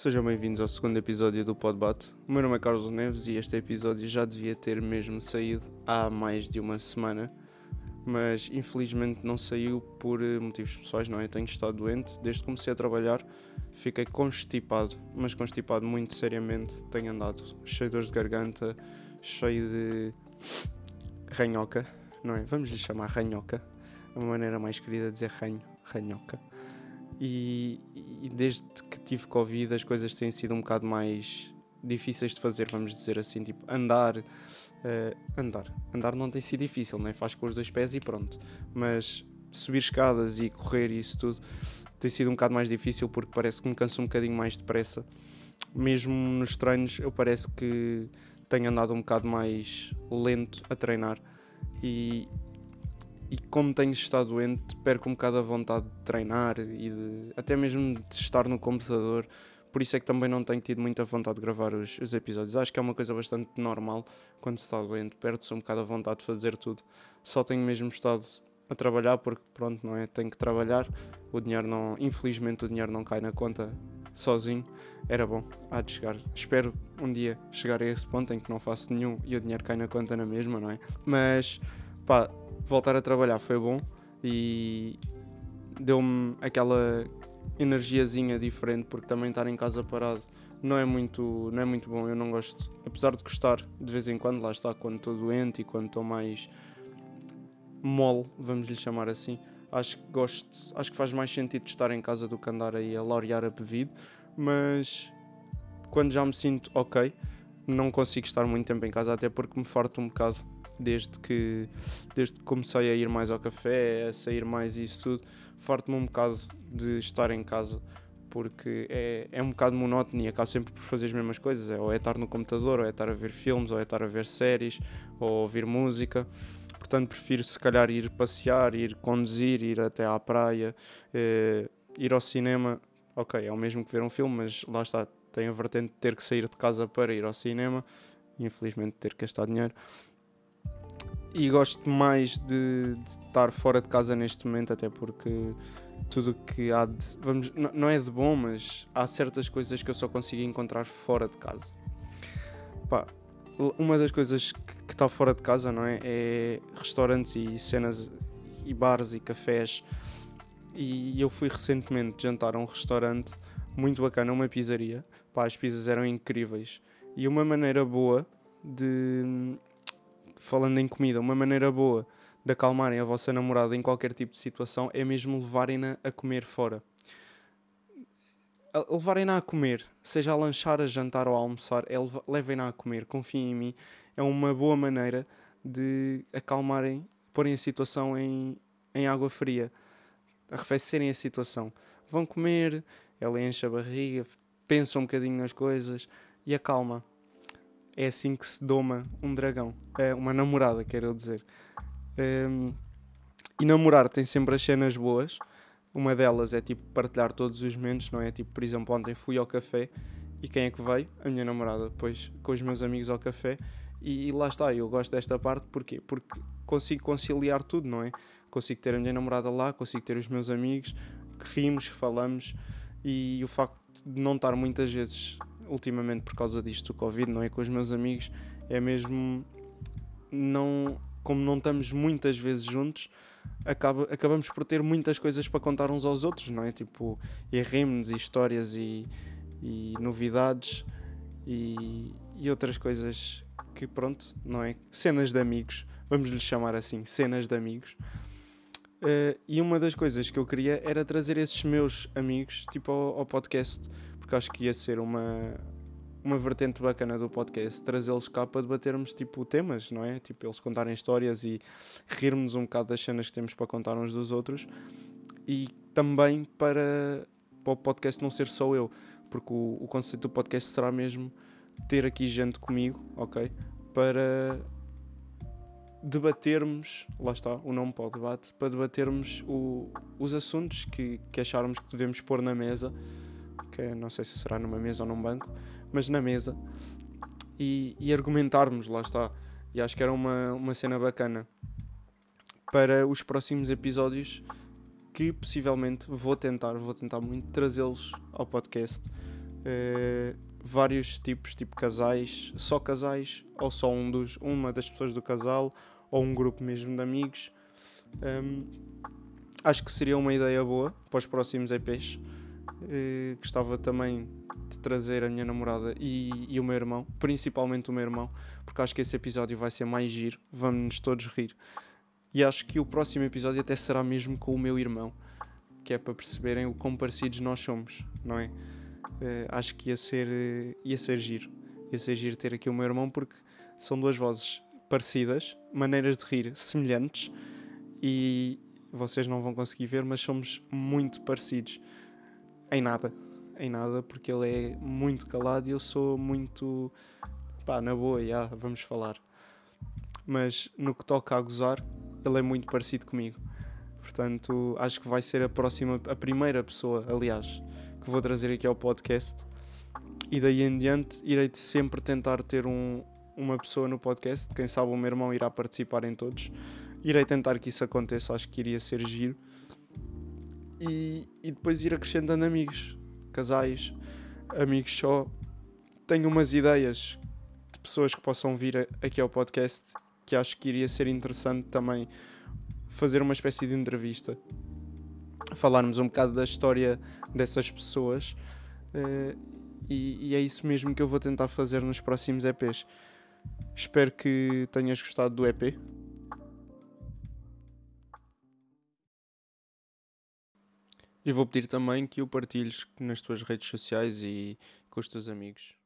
Sejam bem-vindos ao segundo episódio do Podbate. O meu nome é Carlos Neves e este episódio já devia ter mesmo saído há mais de uma semana, mas infelizmente não saiu por eh, motivos pessoais, não é? Tenho estado doente desde que comecei a trabalhar, fiquei constipado, mas constipado muito seriamente. Tenho andado cheio de dores de garganta, cheio de ranhoca, não é? Vamos lhe chamar ranhoca, é uma maneira mais querida de dizer ranho, ranhoca. E, e, desde que tive Covid as coisas têm sido um bocado mais difíceis de fazer, vamos dizer assim, tipo andar, uh, andar, andar não tem sido difícil, né? faz com os dois pés e pronto, mas subir escadas e correr e isso tudo tem sido um bocado mais difícil porque parece que me canso um bocadinho mais depressa, mesmo nos treinos eu parece que tenho andado um bocado mais lento a treinar e, e como tenho estado doente, perco um bocado a vontade de treinar e de, até mesmo de estar no computador. Por isso é que também não tenho tido muita vontade de gravar os, os episódios. Acho que é uma coisa bastante normal quando se está doente, perde-se um bocado a vontade de fazer tudo. Só tenho mesmo estado a trabalhar porque pronto, não é? Tenho que trabalhar. O dinheiro não, infelizmente o dinheiro não cai na conta sozinho. Era bom, há de chegar. Espero um dia chegar a esse ponto em que não faço nenhum e o dinheiro cai na conta na mesma, não é? Mas pá, voltar a trabalhar foi bom e deu-me aquela energiazinha diferente porque também estar em casa parado não é muito não é muito bom. Eu não gosto apesar de gostar de vez em quando lá está quando estou doente e quando estou mais mole vamos lhe chamar assim acho que gosto acho que faz mais sentido estar em casa do que andar aí a laurear a bebido mas quando já me sinto ok não consigo estar muito tempo em casa até porque me farto um bocado desde que, desde que comecei a ir mais ao café, a sair mais e isso tudo, farto-me um bocado de estar em casa porque é, é um bocado monótono e acabo sempre por fazer as mesmas coisas. É, ou é estar no computador, ou é estar a ver filmes, ou é estar a ver séries, ou ouvir música. Portanto, prefiro se calhar ir passear, ir conduzir, ir até à praia, eh, ir ao cinema. Ok, é o mesmo que ver um filme, mas lá está, tem a vertente de ter que sair de casa para ir ao cinema. Infelizmente, ter que gastar dinheiro e gosto mais de, de, estar fora de casa neste momento, até porque tudo que há de. Vamos, não é de bom, mas há certas coisas que eu só consigo encontrar fora de casa. Pá, uma das coisas que está fora de casa, não é? É restaurantes e cenas e bares e cafés. E eu fui recentemente jantar a um restaurante muito bacana, uma pizzaria. Pá, as pizzas eram incríveis. E uma maneira boa de falando em comida, uma maneira boa de acalmarem a vossa namorada em qualquer tipo de situação é mesmo levarem-na a comer fora. Levarem-na a comer, seja a lanchar, a jantar ou a almoçar, é levem-na a comer, confiem em mim, é uma boa maneira de acalmarem, porem a situação em, em água fria, arrefecerem a situação. Vão comer, ela enche a barriga, pensa um bocadinho nas coisas e acalma. É assim que se doma um dragão. É uma namorada, quero dizer. Um, e namorar tem sempre as cenas boas. Uma delas é tipo partilhar todos os momentos, não é? Tipo, por exemplo, ontem fui ao café e quem é que veio? A minha namorada, depois com os meus amigos ao café. E lá está, eu gosto desta parte porquê? Porque consigo conciliar tudo, não é? Consigo ter a minha namorada lá, consigo ter os meus amigos, rimos, falamos e o facto de não estar muitas vezes ultimamente por causa disto do Covid, não é? Com os meus amigos, é mesmo. Não, como não estamos muitas vezes juntos, acaba, acabamos por ter muitas coisas para contar uns aos outros, não é? Tipo, e e histórias e, e novidades e, e outras coisas que, pronto, não é? Cenas de amigos, vamos lhe chamar assim, cenas de amigos. Uh, e uma das coisas que eu queria era trazer esses meus amigos tipo ao, ao podcast porque acho que ia ser uma, uma vertente bacana do podcast, trazê-los cá para debatermos tipo temas, não é? Tipo, eles contarem histórias e rirmos um bocado das cenas que temos para contar uns dos outros e também para, para o podcast não ser só eu, porque o, o conceito do podcast será mesmo ter aqui gente comigo, ok? Para debatermos, lá está, o nome para o debate, para debatermos o, os assuntos que, que acharmos que devemos pôr na mesa que é, não sei se será numa mesa ou num banco, mas na mesa, e, e argumentarmos, lá está. E acho que era uma, uma cena bacana para os próximos episódios que possivelmente vou tentar, vou tentar muito trazê-los ao podcast Uh, vários tipos, tipo casais, só casais, ou só um dos, uma das pessoas do casal, ou um grupo mesmo de amigos. Um, acho que seria uma ideia boa para os próximos EPs. Uh, gostava também de trazer a minha namorada e, e, o meu irmão, principalmente o meu irmão, porque acho que esse episódio vai ser mais giro, vamos-nos todos rir. E acho que o próximo episódio até será mesmo com o meu irmão, que é para perceberem o quão parecidos nós somos, não é? Uh, acho que ia ser, uh, ia ser giro. Ia ser giro ter aqui o meu irmão porque são duas vozes parecidas, maneiras de rir semelhantes e vocês não vão conseguir ver, mas somos muito parecidos em nada. Em nada, porque ele é muito calado e eu sou muito. pá, na boa, já, vamos falar. Mas no que toca a gozar, ele é muito parecido comigo. Portanto, acho que vai ser a próxima, a primeira pessoa, aliás, que vou trazer aqui ao podcast. E daí em diante irei sempre tentar ter um, uma pessoa no podcast. Quem sabe o meu irmão irá participar em todos. Irei tentar que isso aconteça, acho que iria ser giro. E, e depois ir acrescentando amigos, casais, amigos só. Tenho umas ideias de pessoas que possam vir aqui ao podcast que acho que iria ser interessante também fazer uma espécie de entrevista falarmos um bocado da história dessas pessoas. Uh, e, e, é isso mesmo que eu vou tentar fazer nos próximos EPs. Espero que tenhas gostado do EP. E vou pedir também que o partilhes nas tuas redes sociais e com os teus amigos.